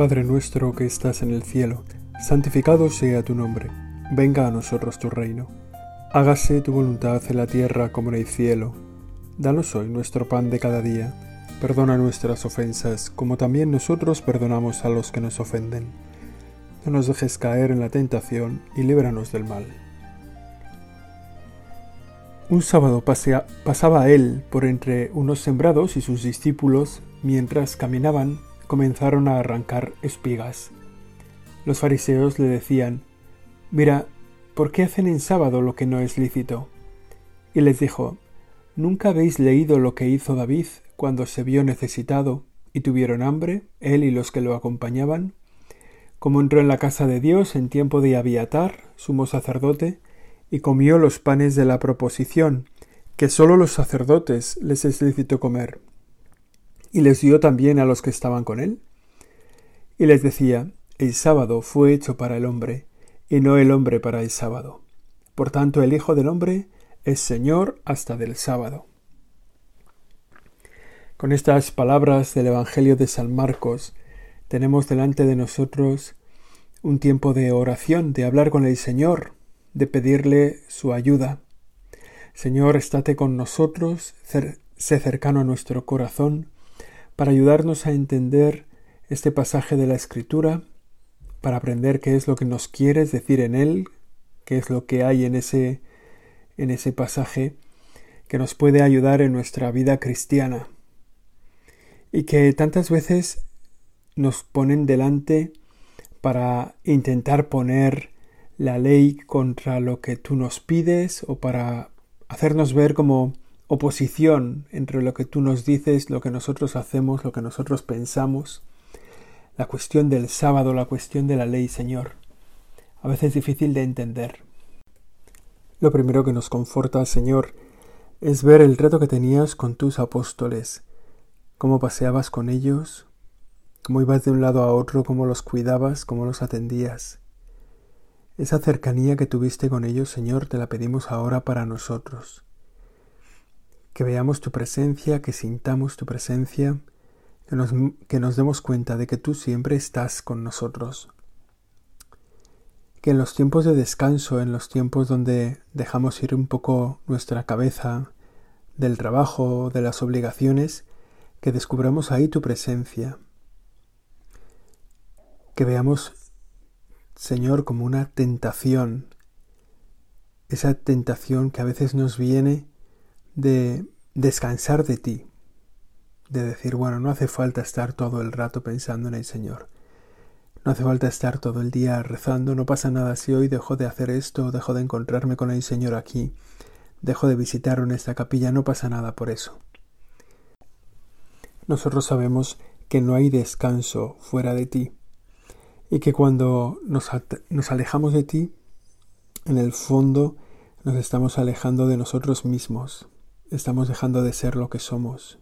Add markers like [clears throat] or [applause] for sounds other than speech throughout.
Padre nuestro que estás en el cielo, santificado sea tu nombre, venga a nosotros tu reino. Hágase tu voluntad en la tierra como en el cielo. Danos hoy nuestro pan de cada día. Perdona nuestras ofensas, como también nosotros perdonamos a los que nos ofenden. No nos dejes caer en la tentación y líbranos del mal. Un sábado pasaba él por entre unos sembrados y sus discípulos, mientras caminaban, comenzaron a arrancar espigas. Los fariseos le decían, Mira, ¿por qué hacen en sábado lo que no es lícito? Y les dijo, ¿Nunca habéis leído lo que hizo David cuando se vio necesitado y tuvieron hambre, él y los que lo acompañaban? Como entró en la casa de Dios en tiempo de Abiatar, sumo sacerdote, y comió los panes de la proposición, que sólo los sacerdotes les es lícito comer. Y les dio también a los que estaban con él. Y les decía, el sábado fue hecho para el hombre, y no el hombre para el sábado. Por tanto, el Hijo del hombre es Señor hasta del sábado. Con estas palabras del Evangelio de San Marcos, tenemos delante de nosotros un tiempo de oración, de hablar con el Señor, de pedirle su ayuda. Señor, estate con nosotros, sé cercano a nuestro corazón, para ayudarnos a entender este pasaje de la Escritura, para aprender qué es lo que nos quieres decir en él, qué es lo que hay en ese, en ese pasaje que nos puede ayudar en nuestra vida cristiana. Y que tantas veces nos ponen delante para intentar poner la ley contra lo que tú nos pides o para hacernos ver como oposición entre lo que tú nos dices, lo que nosotros hacemos, lo que nosotros pensamos. La cuestión del sábado, la cuestión de la ley, Señor. A veces difícil de entender. Lo primero que nos conforta, Señor, es ver el reto que tenías con tus apóstoles, cómo paseabas con ellos, cómo ibas de un lado a otro, cómo los cuidabas, cómo los atendías. Esa cercanía que tuviste con ellos, Señor, te la pedimos ahora para nosotros. Que veamos tu presencia, que sintamos tu presencia, que nos, que nos demos cuenta de que tú siempre estás con nosotros. Que en los tiempos de descanso, en los tiempos donde dejamos ir un poco nuestra cabeza del trabajo, de las obligaciones, que descubramos ahí tu presencia. Que veamos Señor, como una tentación, esa tentación que a veces nos viene de descansar de ti, de decir, bueno, no hace falta estar todo el rato pensando en el Señor, no hace falta estar todo el día rezando, no pasa nada si hoy dejo de hacer esto, dejo de encontrarme con el Señor aquí, dejo de visitar en esta capilla, no pasa nada por eso. Nosotros sabemos que no hay descanso fuera de ti y que cuando nos, nos alejamos de ti, en el fondo nos estamos alejando de nosotros mismos, estamos dejando de ser lo que somos.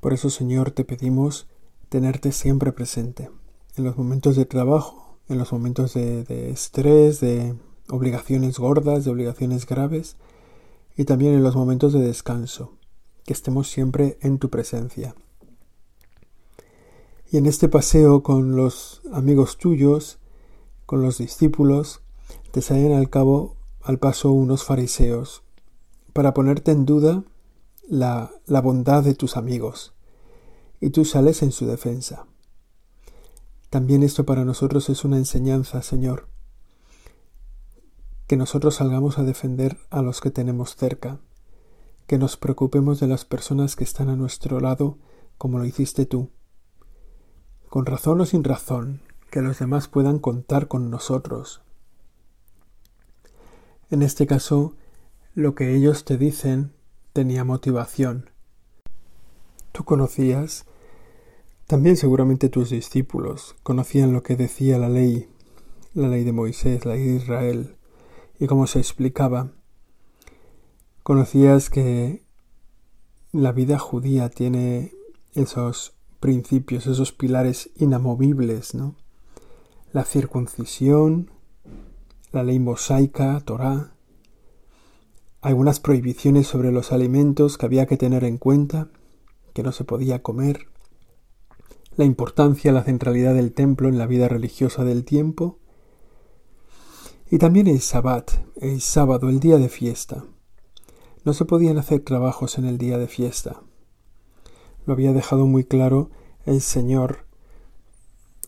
Por eso, Señor, te pedimos tenerte siempre presente, en los momentos de trabajo, en los momentos de, estrés, de obligaciones gordas, de obligaciones graves, y también en los momentos de descanso, que estemos siempre en tu presencia. Y en este paseo con los amigos tuyos, con los discípulos, te salen al cabo al paso unos fariseos, para ponerte en duda la, la bondad de tus amigos, y tú sales en su defensa. También esto para nosotros es una enseñanza, Señor, que nosotros salgamos a defender a los que tenemos cerca, que nos preocupemos de las personas que están a nuestro lado, como lo hiciste tú, con razón o sin razón, que los demás puedan contar con nosotros. En este caso, lo que ellos te dicen tenía motivación. Tú conocías, también seguramente tus discípulos conocían lo que decía la ley, la ley de Moisés, la ley de Israel, y cómo se explicaba. Conocías que la vida judía tiene esos principios, esos pilares inamovibles, ¿no? La circuncisión, la ley mosaica, Torah, algunas prohibiciones sobre los alimentos que había que tener en cuenta, que no se podía comer, la importancia, la centralidad del templo en la vida religiosa del tiempo. Y también el sabbat, el sábado, el día de fiesta. No se podían hacer trabajos en el día de fiesta. Lo había dejado muy claro el Señor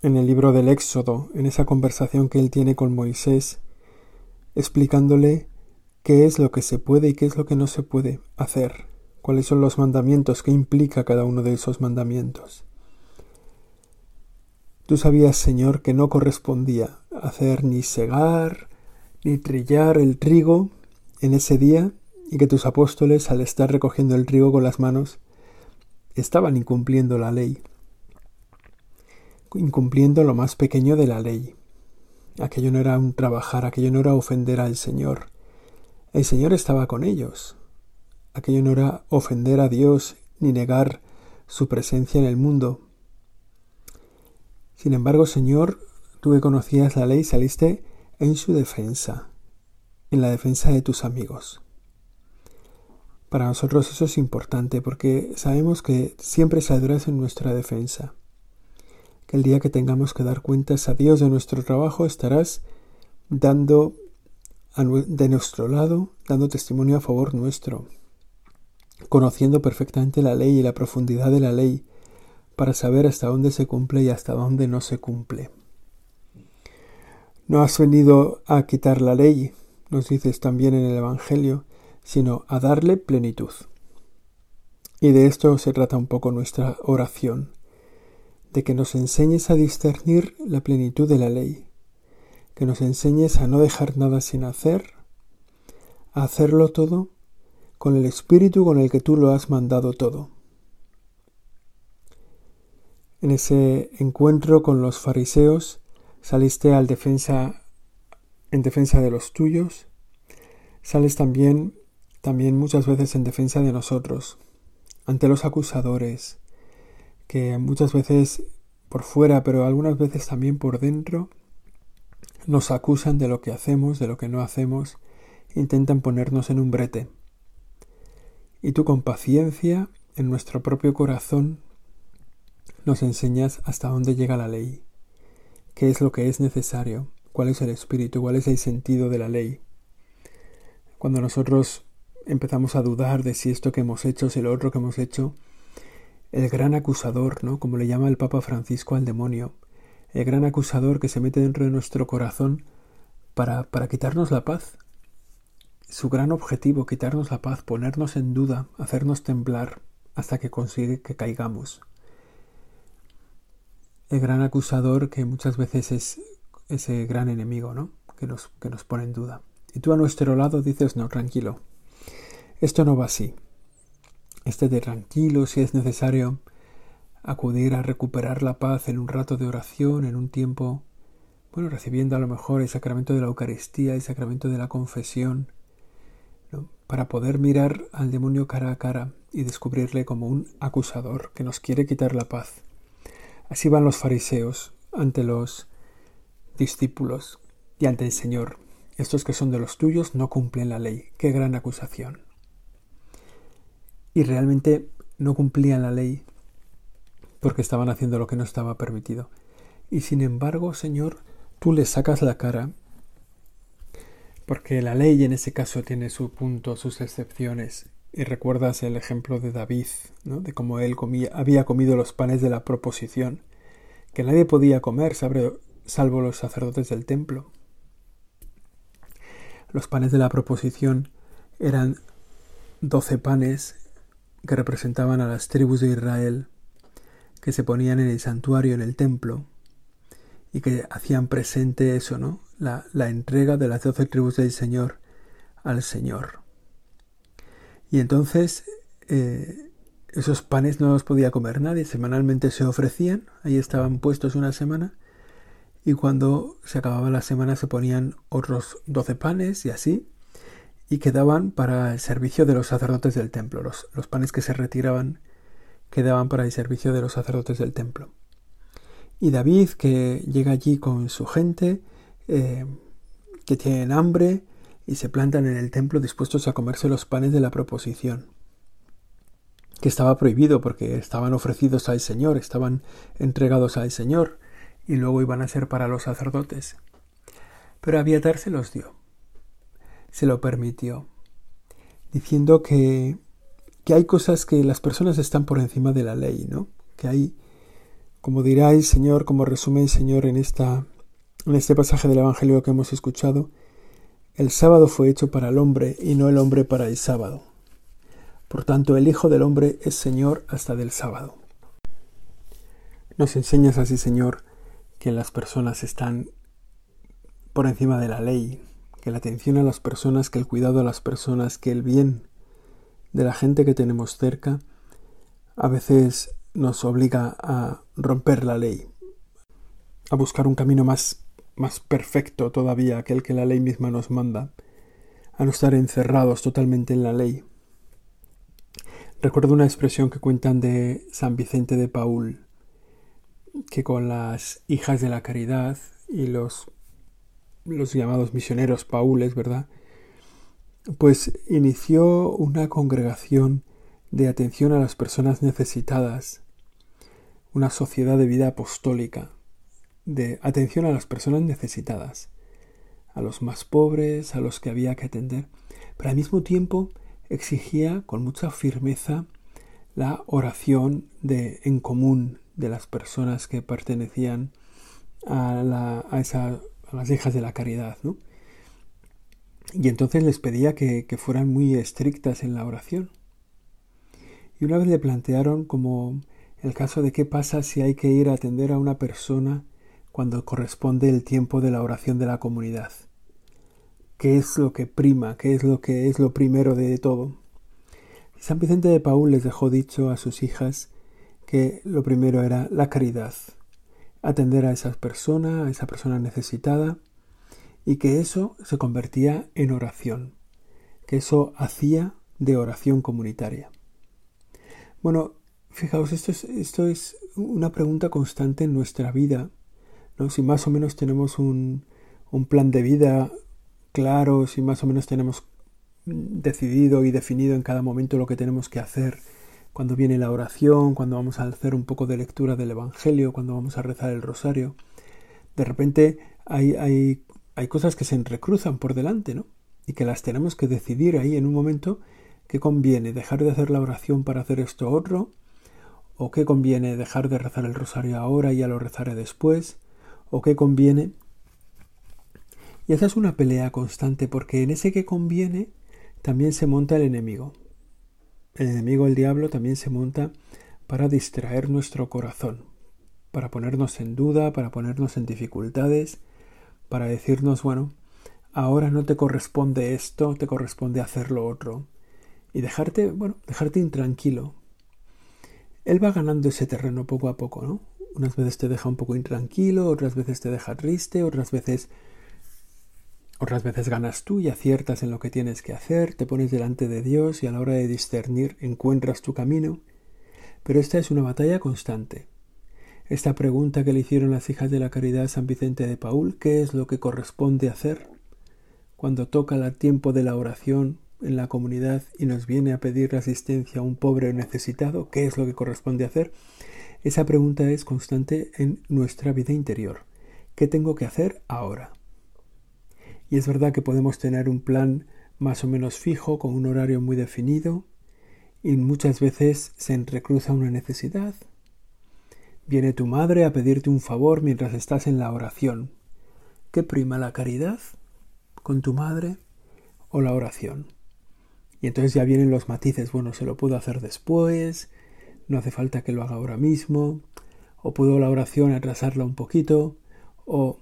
en el libro del Éxodo, en esa conversación que él tiene con Moisés, explicándole qué es lo que se puede y qué es lo que no se puede hacer, cuáles son los mandamientos, qué implica cada uno de esos mandamientos. Tú sabías, Señor, que no correspondía hacer ni segar, ni trillar el trigo en ese día, y que tus apóstoles, al estar recogiendo el trigo con las manos, estaban incumpliendo la ley, incumpliendo lo más pequeño de la ley. Aquello no era un trabajar, aquello no era ofender al Señor. El Señor estaba con ellos. Aquello no era ofender a Dios ni negar su presencia en el mundo. Sin embargo, Señor, tú que conocías la ley saliste en su defensa, en la defensa de tus amigos. Para nosotros eso es importante porque sabemos que siempre saldrás en nuestra defensa. Que el día que tengamos que dar cuentas a Dios de nuestro trabajo estarás dando de nuestro lado, dando testimonio a favor nuestro, conociendo perfectamente la ley y la profundidad de la ley para saber hasta dónde se cumple y hasta dónde no se cumple. No has venido a quitar la ley, nos dices también en el Evangelio, sino a darle plenitud. Y de esto se trata un poco nuestra oración, de que nos enseñes a discernir la plenitud de la ley, que nos enseñes a no dejar nada sin hacer, a hacerlo todo con el espíritu con el que tú lo has mandado todo. En ese encuentro con los fariseos saliste al defensa en defensa de los tuyos, sales también también muchas veces en defensa de nosotros, ante los acusadores, que muchas veces por fuera, pero algunas veces también por dentro, nos acusan de lo que hacemos, de lo que no hacemos, intentan ponernos en un brete. Y tú con paciencia, en nuestro propio corazón, nos enseñas hasta dónde llega la ley, qué es lo que es necesario, cuál es el espíritu, cuál es el sentido de la ley. Cuando nosotros empezamos a dudar de si esto que hemos hecho es el otro que hemos hecho. El gran acusador, ¿no? Como le llama el Papa Francisco al demonio. El gran acusador que se mete dentro de nuestro corazón para, para quitarnos la paz. Su gran objetivo, quitarnos la paz, ponernos en duda, hacernos temblar hasta que consigue que caigamos. El gran acusador que muchas veces es ese gran enemigo, ¿no? Que nos, que nos pone en duda. Y tú a nuestro lado dices, no, tranquilo, esto no va así. Esté tranquilo si es necesario acudir a recuperar la paz en un rato de oración, en un tiempo, bueno, recibiendo a lo mejor el sacramento de la Eucaristía, el sacramento de la confesión, para poder mirar al demonio cara a cara y descubrirle como un acusador que nos quiere quitar la paz. Así van los fariseos ante los discípulos y ante el Señor. Estos que son de los tuyos no cumplen la ley. Qué gran acusación y realmente no cumplían la ley porque estaban haciendo lo que no estaba permitido. Y sin embargo, Señor, tú les sacas la cara porque la ley en ese caso tiene su punto, sus excepciones. Y recuerdas el ejemplo de David, ¿no? de cómo él había comido los panes de la proposición, que nadie podía comer, salvo los sacerdotes del templo. Los panes de la proposición eran doce panes que representaban a las tribus de Israel, que se ponían en el santuario, en el templo, y que hacían presente eso, ¿no? La, la entrega de las doce tribus del Señor al Señor. Y entonces eh, esos panes no los podía comer nadie, semanalmente se ofrecían, ahí estaban puestos una semana, y cuando se acababa la semana se ponían otros doce panes y así, y quedaban para el servicio de los sacerdotes del templo. Los, los, panes que se retiraban quedaban para el servicio de los sacerdotes del templo. Y David, que llega allí con su gente, eh, que tienen hambre y se plantan en el templo dispuestos a comerse los panes de la proposición. que estaba prohibido porque estaban ofrecidos al Señor, estaban entregados al Señor y luego iban a ser para los sacerdotes. Pero Abiatar se los dio, se lo permitió, diciendo que, que hay cosas que las personas están por encima de la ley, ¿no? Que hay, como dirá el Señor, como resume el Señor en, esta, en este pasaje del Evangelio que hemos escuchado, el sábado fue hecho para el hombre y no el hombre para el sábado. Por tanto, el Hijo del Hombre es Señor hasta del sábado. Nos enseñas así, Señor, que las personas están por encima de la ley, que la atención a las personas, que el cuidado a las personas, que el bien de la gente que tenemos cerca, a veces nos obliga a romper la ley, a buscar un camino más, más perfecto todavía, aquel que la ley misma nos manda, a no estar encerrados totalmente en la ley. Recuerdo una expresión que cuentan de San Vicente de Paul, que con las hijas de la caridad y los, los llamados misioneros paules, ¿verdad? Pues inició una congregación de atención a las personas necesitadas, una sociedad de vida apostólica, de atención a las personas necesitadas, a los más pobres, a los que había que atender, pero al mismo tiempo exigía con mucha firmeza la oración de, en común de las personas que pertenecían a, la, a, esa, a las hijas de la caridad. ¿no? Y entonces les pedía que, fueran muy estrictas en la oración. Y una vez le plantearon como el caso de qué pasa si hay que ir a atender a una persona cuando corresponde el tiempo de la oración de la comunidad qué es lo que prima, qué es lo que es lo primero de todo. San Vicente de Paul les dejó dicho a sus hijas que lo primero era la caridad, atender a esa persona, a esa persona necesitada, y que eso se convertía en oración, que eso hacía de oración comunitaria. Bueno, fijaos, esto es, esto es una pregunta constante en nuestra vida, ¿no? Si más o menos tenemos un, un plan de vida claro, si más o menos tenemos decidido y definido en cada momento lo que tenemos que hacer cuando viene la oración, cuando vamos a hacer un poco de lectura del Evangelio, cuando vamos a rezar el rosario. De repente hay, hay, hay cosas que se entrecruzan por delante, ¿no? Y que las tenemos que decidir ahí en un momento qué conviene dejar de hacer la oración para hacer esto otro, o qué conviene dejar de rezar el rosario ahora y ya lo rezaré después, o qué conviene y esa es una pelea constante porque en ese que conviene también se monta el enemigo. El enemigo, el diablo, también se monta para distraer nuestro corazón, para ponernos en duda, para ponernos en dificultades, para decirnos, bueno, ahora no te corresponde esto, te corresponde hacer lo otro. Y dejarte, bueno, dejarte intranquilo. Él va ganando ese terreno poco a poco, ¿no? Unas veces te deja un poco intranquilo, otras veces te deja triste, otras veces otras veces ganas tú y aciertas en lo que tienes que hacer, te pones delante de Dios y a la hora de discernir encuentras tu camino. Pero esta es una batalla constante. Esta pregunta que le hicieron las hijas de la caridad San Vicente de Paul, ¿qué es lo que corresponde hacer? Cuando toca el tiempo de la oración en la comunidad y nos viene a pedir asistencia a un pobre o necesitado, ¿qué es lo que corresponde hacer? Esa pregunta es constante en nuestra vida interior. ¿Qué tengo que hacer ahora? Y es verdad que podemos tener un plan más o menos fijo, con un horario muy definido, y muchas veces se entrecruza una necesidad. Viene tu madre a pedirte un favor mientras estás en la oración. ¿Qué prima la caridad con tu madre o la oración? Y entonces ya vienen los matices, bueno, se lo puedo hacer después, no hace falta que lo haga ahora mismo, o puedo la oración atrasarla un poquito, o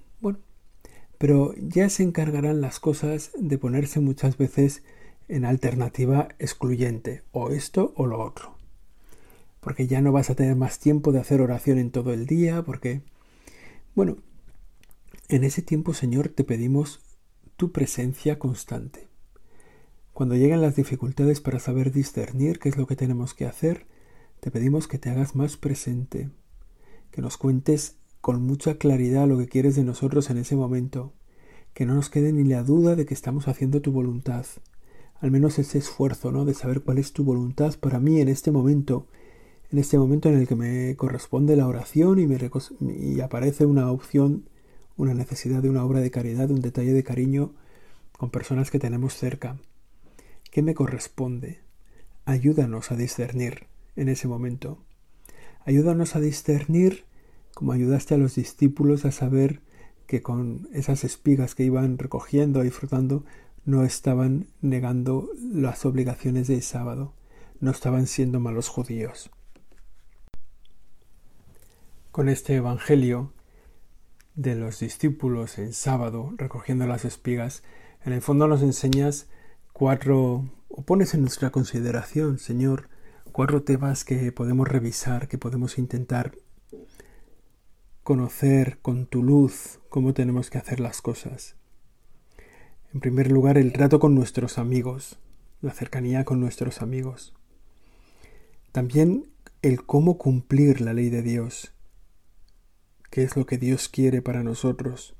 pero ya se encargarán las cosas de ponerse muchas veces en alternativa excluyente, o esto o lo otro. Porque ya no vas a tener más tiempo de hacer oración en todo el día, porque, bueno, en ese tiempo, Señor, te pedimos tu presencia constante. Cuando llegan las dificultades para saber discernir qué es lo que tenemos que hacer, te pedimos que te hagas más presente, que nos cuentes con mucha claridad lo que quieres de nosotros en ese momento, que no nos quede ni la duda de que estamos haciendo tu voluntad, al menos ese esfuerzo, ¿no? De saber cuál es tu voluntad para mí en este momento, en este momento en el que me corresponde la oración y, me y aparece una opción, una necesidad de una obra de caridad, un detalle de cariño con personas que tenemos cerca. ¿Qué me corresponde? Ayúdanos a discernir en ese momento. Ayúdanos a discernir como ayudaste a los discípulos a saber que con esas espigas que iban recogiendo y frotando no estaban negando las obligaciones del sábado, no estaban siendo malos judíos. Con este Evangelio de los discípulos en sábado recogiendo las espigas, en el fondo nos enseñas cuatro, o pones en nuestra consideración, Señor, cuatro temas que podemos revisar, que podemos intentar conocer con tu luz cómo tenemos que hacer las cosas. En primer lugar, el trato con nuestros amigos, la cercanía con nuestros amigos. También el cómo cumplir la ley de Dios, qué es lo que Dios quiere para nosotros.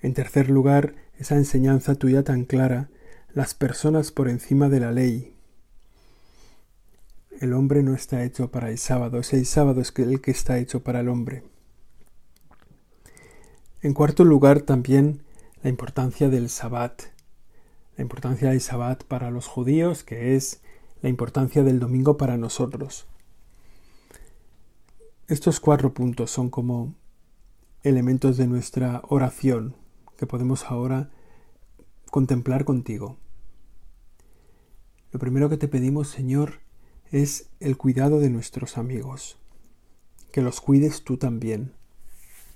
En tercer lugar, esa enseñanza tuya tan clara, las personas por encima de la ley. El hombre no está hecho para el sábado, es el sábado es el que está hecho para el hombre. En cuarto lugar, también la importancia del Sabbat, la importancia del Sabbat para los judíos, que es la importancia del domingo para nosotros. Estos cuatro puntos son como elementos de nuestra oración que podemos ahora contemplar contigo. Lo primero que te pedimos, Señor, es el cuidado de nuestros amigos, que los cuides tú también,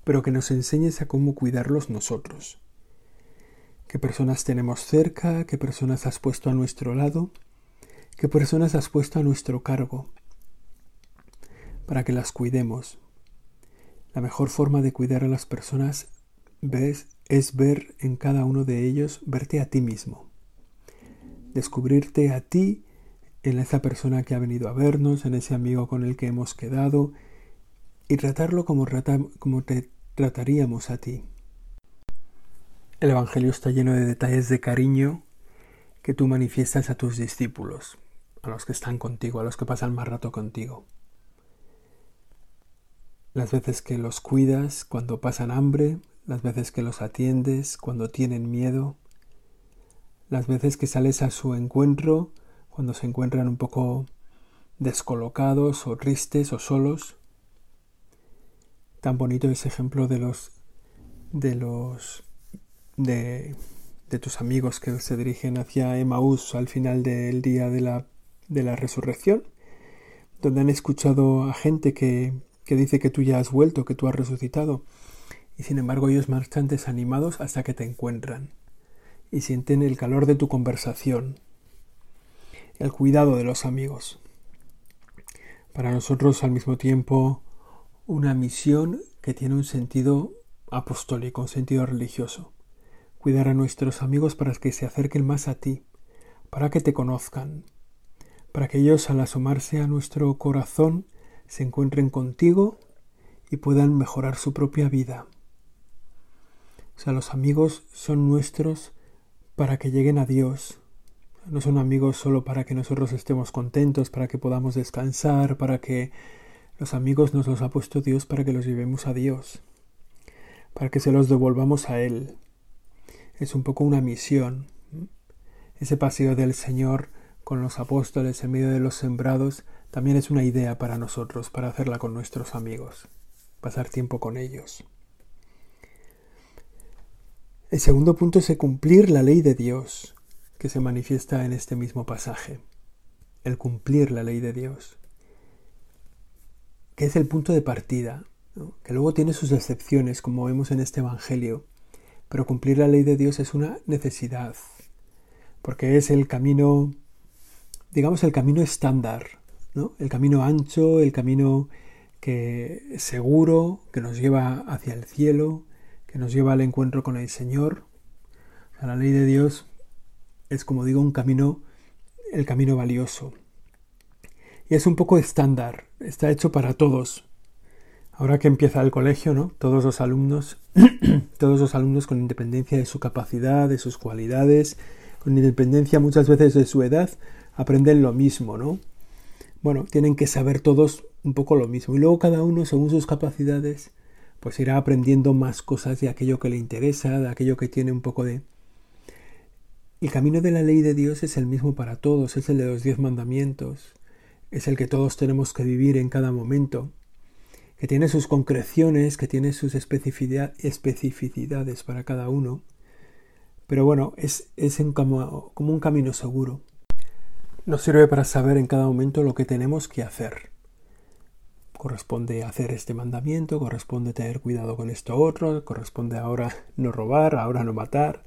pero que nos enseñes a cómo cuidarlos nosotros. Qué personas tenemos cerca, qué personas has puesto a nuestro lado, qué personas has puesto a nuestro cargo, para que las cuidemos. La mejor forma de cuidar a las personas ves, es ver en cada uno de ellos, verte a ti mismo, descubrirte a ti en esa persona que ha venido a vernos, en ese amigo con el que hemos quedado, y tratarlo como, como te trataríamos a ti. El Evangelio está lleno de detalles de cariño que tú manifiestas a tus discípulos, a los que están contigo, a los que pasan más rato contigo. Las veces que los cuidas cuando pasan hambre, las veces que los atiendes cuando tienen miedo, las veces que sales a su encuentro cuando se encuentran un poco descolocados o tristes o solos. Tan bonito ese ejemplo de los de los de, tus amigos que se dirigen hacia Emaús al final del día de la, de la resurrección, donde han escuchado a gente que, que dice que tú ya has vuelto, que tú has resucitado, y sin embargo ellos marchan desanimados hasta que te encuentran y sienten el calor de tu conversación, el cuidado de los amigos. Para nosotros al mismo tiempo una misión que tiene un sentido apostólico, un sentido religioso cuidar a nuestros amigos para que se acerquen más a ti, para que te conozcan, para que ellos al asomarse a nuestro corazón se encuentren contigo y puedan mejorar su propia vida. O sea, los amigos son nuestros para que lleguen a Dios. No son amigos solo para que nosotros estemos contentos, para que podamos descansar, para que los amigos nos los ha puesto Dios para que los llevemos a Dios, para que se los devolvamos a Él es un poco una misión. Ese paseo del Señor con los apóstoles en medio de los sembrados también es una idea para nosotros, para hacerla con nuestros amigos, pasar tiempo con ellos. El segundo punto es cumplir la ley de Dios, que se manifiesta en este mismo pasaje. El cumplir la ley de Dios, que es el punto de partida, que luego tiene sus excepciones, como vemos en este Evangelio, pero cumplir la ley de Dios es una necesidad, porque es el camino, digamos, el camino estándar. El camino ancho, el camino que seguro, que nos lleva hacia el cielo, que nos lleva al encuentro con el Señor. la ley de Dios es, como digo, un camino, el camino valioso. Y es un poco estándar, está hecho para todos, Ahora que empieza el colegio, ¿no? Todos los alumnos, [clears throat] todos los alumnos con independencia de su capacidad, de sus cualidades, con independencia muchas veces de su edad, aprenden lo mismo, ¿no? Bueno, tienen que saber todos un poco lo mismo. Y luego cada uno, según sus capacidades, pues irá aprendiendo más cosas de aquello que le interesa, de aquello que tiene un poco de... El camino de la ley de Dios es el mismo para todos, es el de los diez mandamientos, es el que todos tenemos que vivir en cada momento, que tiene sus concreciones, que tiene sus especificidades para cada uno, pero bueno, es, es como, como un camino seguro. Nos sirve para saber en cada momento lo que tenemos que hacer. Corresponde hacer este mandamiento, corresponde tener cuidado con esto otro, corresponde ahora no robar, ahora no matar,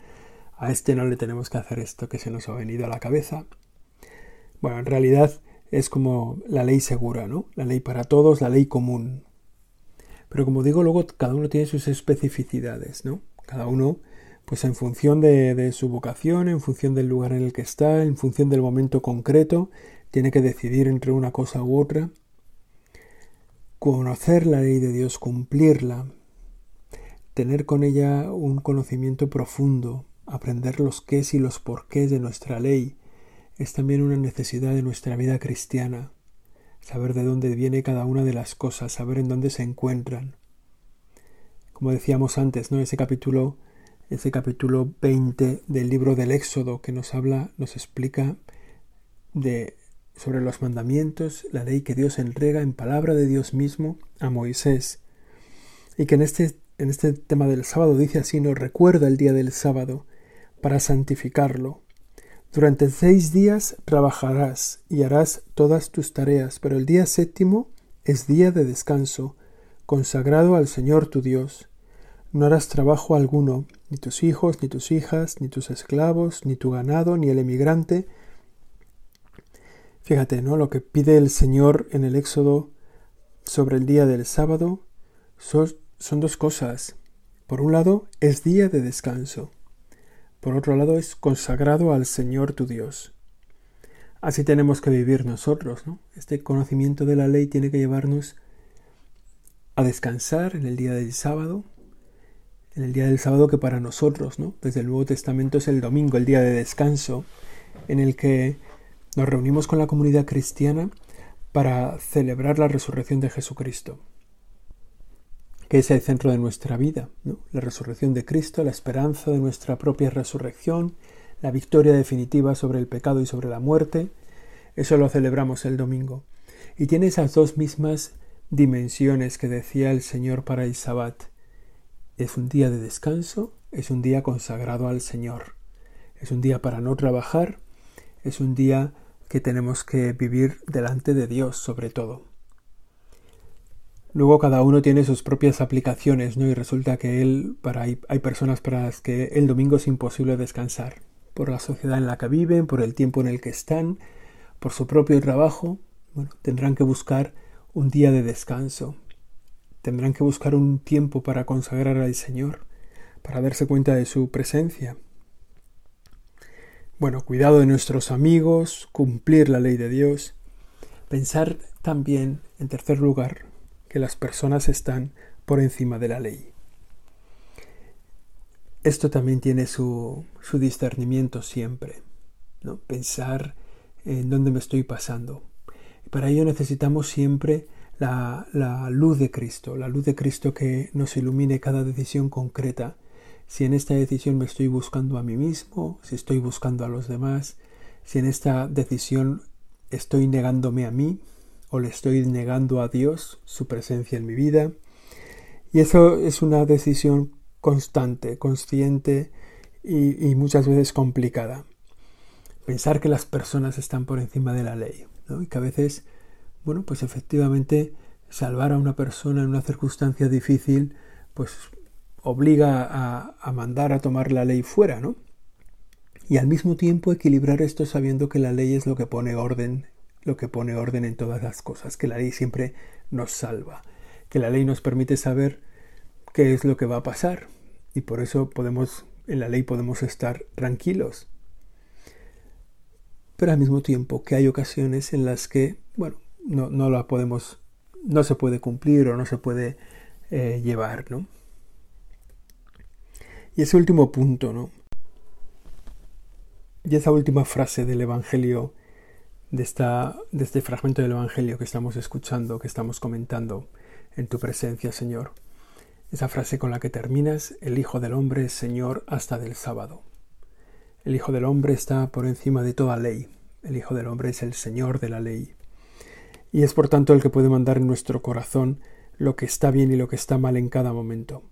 a este no le tenemos que hacer esto que se nos ha venido a la cabeza. Bueno, en realidad es como la ley segura, ¿no? La ley para todos, la ley común. Pero como digo, luego cada uno tiene sus especificidades, ¿no? Cada uno pues en función de, su vocación, en función del lugar en el que está, en función del momento concreto, tiene que decidir entre una cosa u otra. Conocer la ley de Dios, cumplirla, tener con ella un conocimiento profundo, aprender los qués y los porqués de nuestra ley, es también una necesidad de nuestra vida cristiana. Saber de dónde viene cada una de las cosas, saber en dónde se encuentran. Como decíamos antes, ¿no? Ese capítulo ese capítulo 20 del libro del Éxodo que nos habla, nos explica de sobre los mandamientos, la ley que Dios entrega en palabra de Dios mismo a Moisés. Y que en este, en este tema del sábado dice así, nos recuerda el día del sábado para santificarlo. Durante seis días trabajarás y harás todas tus tareas, pero el día séptimo es día de descanso, consagrado al Señor tu Dios. No harás trabajo alguno, ni tus hijos, ni tus hijas, ni tus esclavos, ni tu ganado, ni el emigrante. Fíjate, ¿no? Lo que pide el Señor en el Éxodo sobre el día del sábado son, dos cosas. Por un lado, es día de descanso. Por otro lado, es consagrado al Señor tu Dios. Así tenemos que vivir nosotros, ¿no? Este conocimiento de la ley tiene que llevarnos a descansar en el día del sábado, en el día del sábado que para nosotros, ¿no? desde el Nuevo Testamento es el domingo, el día de descanso, en el que nos reunimos con la comunidad cristiana para celebrar la resurrección de Jesucristo, que es el centro de nuestra vida, la resurrección de Cristo, la esperanza de nuestra propia resurrección, la victoria definitiva sobre el pecado y sobre la muerte, eso lo celebramos el domingo. Y tiene esas dos mismas dimensiones que decía el Señor para el Sabbat es un día de descanso, es un día consagrado al Señor, es un día para no trabajar, es un día que tenemos que vivir delante de Dios sobre todo. Luego cada uno tiene sus propias aplicaciones, ¿no? Y resulta que él, para hay, hay personas para las que el domingo es imposible descansar, por la sociedad en la que viven, por el tiempo en el que están, por su propio trabajo, bueno, tendrán que buscar un día de descanso, Tendrán que buscar un tiempo para consagrar al Señor, para darse cuenta de su presencia. Bueno, cuidado de nuestros amigos, cumplir la ley de Dios. Pensar también, en tercer lugar, que las personas están por encima de la ley. Esto también tiene su, su discernimiento siempre, ¿no? Pensar en dónde me estoy pasando. Para ello necesitamos siempre la, luz de Cristo, la luz de Cristo que nos ilumine cada decisión concreta. Si en esta decisión me estoy buscando a mí mismo, si estoy buscando a los demás, si en esta decisión estoy negándome a mí o le estoy negando a Dios su presencia en mi vida. Y eso es una decisión constante, consciente y, muchas veces complicada. Pensar que las personas están por encima de la ley y que a veces bueno, pues efectivamente salvar a una persona en una circunstancia difícil, pues obliga a, mandar a tomar la ley fuera, ¿no? Y al mismo tiempo equilibrar esto sabiendo que la ley es lo que pone orden, lo que pone orden en todas las cosas, que la ley siempre nos salva, que la ley nos permite saber qué es lo que va a pasar y por eso podemos en la ley podemos estar tranquilos. Pero al mismo tiempo que hay ocasiones en las que, bueno, no, no la podemos, no se puede cumplir o no se puede eh, llevar, ¿no? Y ese último punto, ¿no? Y esa última frase del Evangelio, de, esta, de este fragmento del Evangelio que estamos escuchando, que estamos comentando en tu presencia, Señor. Esa frase con la que terminas, el Hijo del Hombre es Señor hasta del sábado. El Hijo del Hombre está por encima de toda ley. El Hijo del Hombre es el Señor de la ley. Y es por tanto el que puede mandar en nuestro corazón lo que está bien y lo que está mal en cada momento.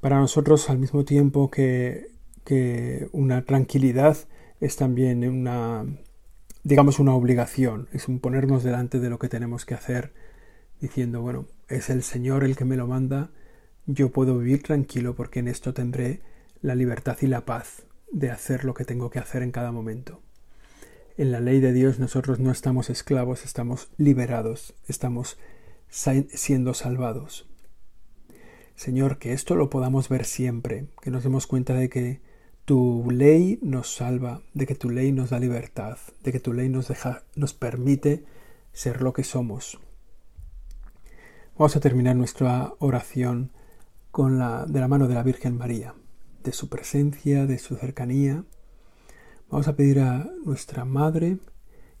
Para nosotros, al mismo tiempo que, que una tranquilidad, es también una, digamos, una obligación, es un ponernos delante de lo que tenemos que hacer, diciendo, bueno, es el Señor el que me lo manda, yo puedo vivir tranquilo porque en esto tendré la libertad y la paz de hacer lo que tengo que hacer en cada momento. En la ley de Dios nosotros no estamos esclavos, estamos liberados, estamos siendo salvados. Señor, que esto lo podamos ver siempre, que nos demos cuenta de que tu ley nos salva, de que tu ley nos da libertad, de que tu ley nos deja, nos permite ser lo que somos. Vamos a terminar nuestra oración con la de la mano de la Virgen María, de su presencia, de su cercanía. Vamos a pedir a nuestra Madre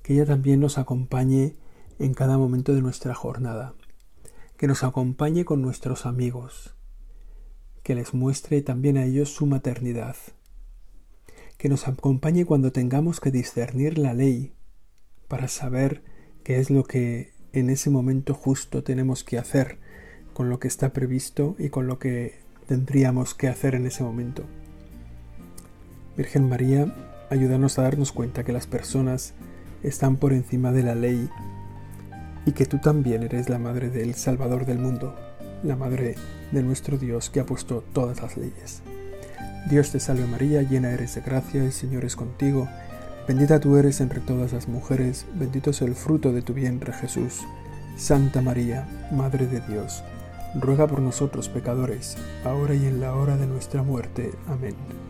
que ella también nos acompañe en cada momento de nuestra jornada, que nos acompañe con nuestros amigos, que les muestre también a ellos su maternidad, que nos acompañe cuando tengamos que discernir la ley para saber qué es lo que en ese momento justo tenemos que hacer con lo que está previsto y con lo que tendríamos que hacer en ese momento. Virgen María, ayúdanos a darnos cuenta que las personas están por encima de la ley y que tú también eres la madre del Salvador del mundo, la madre de nuestro Dios que ha puesto todas las leyes. Dios te salve María, llena eres de gracia, el Señor es contigo, bendita tú eres entre todas las mujeres, bendito es el fruto de tu vientre Jesús. Santa María, Madre de Dios, ruega por nosotros pecadores, ahora y en la hora de nuestra muerte. Amén.